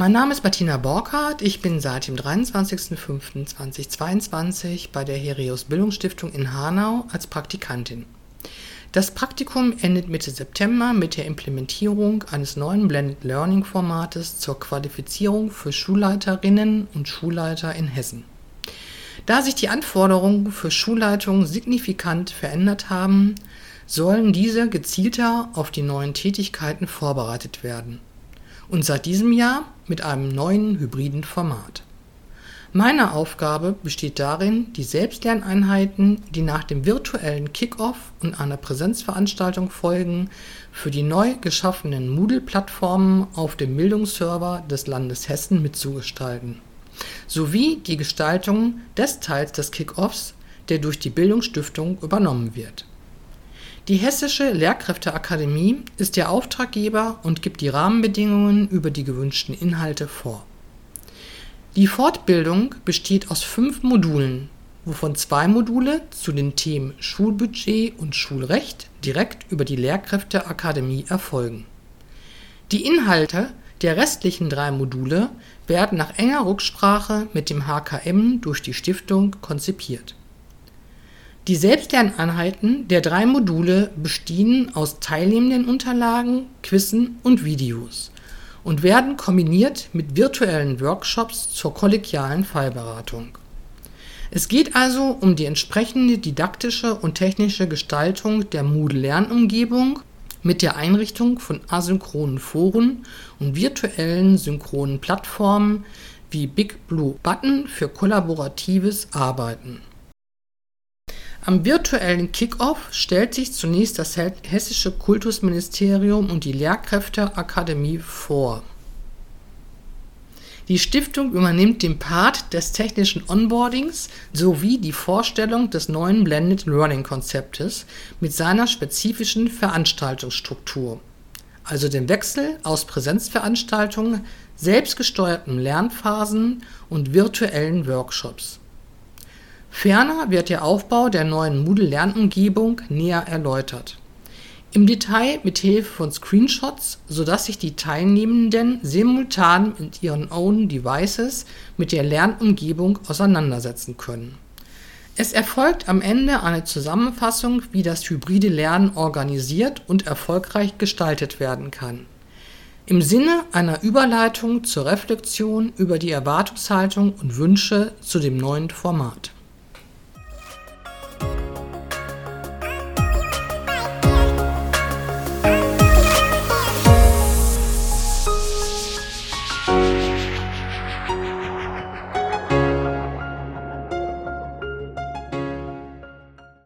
Mein Name ist Martina Borkhardt. Ich bin seit dem 23.05.2022 bei der Herios Bildungsstiftung in Hanau als Praktikantin. Das Praktikum endet Mitte September mit der Implementierung eines neuen Blended Learning Formates zur Qualifizierung für Schulleiterinnen und Schulleiter in Hessen. Da sich die Anforderungen für Schulleitungen signifikant verändert haben, sollen diese gezielter auf die neuen Tätigkeiten vorbereitet werden und seit diesem Jahr mit einem neuen hybriden Format. Meine Aufgabe besteht darin, die Selbstlerneinheiten, die nach dem virtuellen Kickoff und einer Präsenzveranstaltung folgen, für die neu geschaffenen Moodle-Plattformen auf dem Bildungsserver des Landes Hessen mitzugestalten, sowie die Gestaltung des Teils des Kickoffs, der durch die Bildungsstiftung übernommen wird die Hessische Lehrkräfteakademie ist der Auftraggeber und gibt die Rahmenbedingungen über die gewünschten Inhalte vor. Die Fortbildung besteht aus fünf Modulen, wovon zwei Module zu den Themen Schulbudget und Schulrecht direkt über die Lehrkräfteakademie erfolgen. Die Inhalte der restlichen drei Module werden nach enger Rücksprache mit dem HKM durch die Stiftung konzipiert die Selbstlerneinheiten der drei Module bestehen aus teilnehmenden Unterlagen, Quizzen und Videos und werden kombiniert mit virtuellen Workshops zur kollegialen Fallberatung. Es geht also um die entsprechende didaktische und technische Gestaltung der Moodle-Lernumgebung mit der Einrichtung von asynchronen Foren und virtuellen synchronen Plattformen wie Big Blue Button für kollaboratives Arbeiten am virtuellen Kickoff stellt sich zunächst das Hessische Kultusministerium und die Lehrkräfteakademie vor. Die Stiftung übernimmt den Part des technischen Onboardings sowie die Vorstellung des neuen Blended Learning Konzeptes mit seiner spezifischen Veranstaltungsstruktur, also dem Wechsel aus Präsenzveranstaltungen, selbstgesteuerten Lernphasen und virtuellen Workshops Ferner wird der Aufbau der neuen Moodle-Lernumgebung näher erläutert. Im Detail mit Hilfe von Screenshots, sodass sich die Teilnehmenden simultan mit ihren Own Devices mit der Lernumgebung auseinandersetzen können. Es erfolgt am Ende eine Zusammenfassung, wie das hybride Lernen organisiert und erfolgreich gestaltet werden kann. Im Sinne einer Überleitung zur Reflexion über die Erwartungshaltung und Wünsche zu dem neuen Format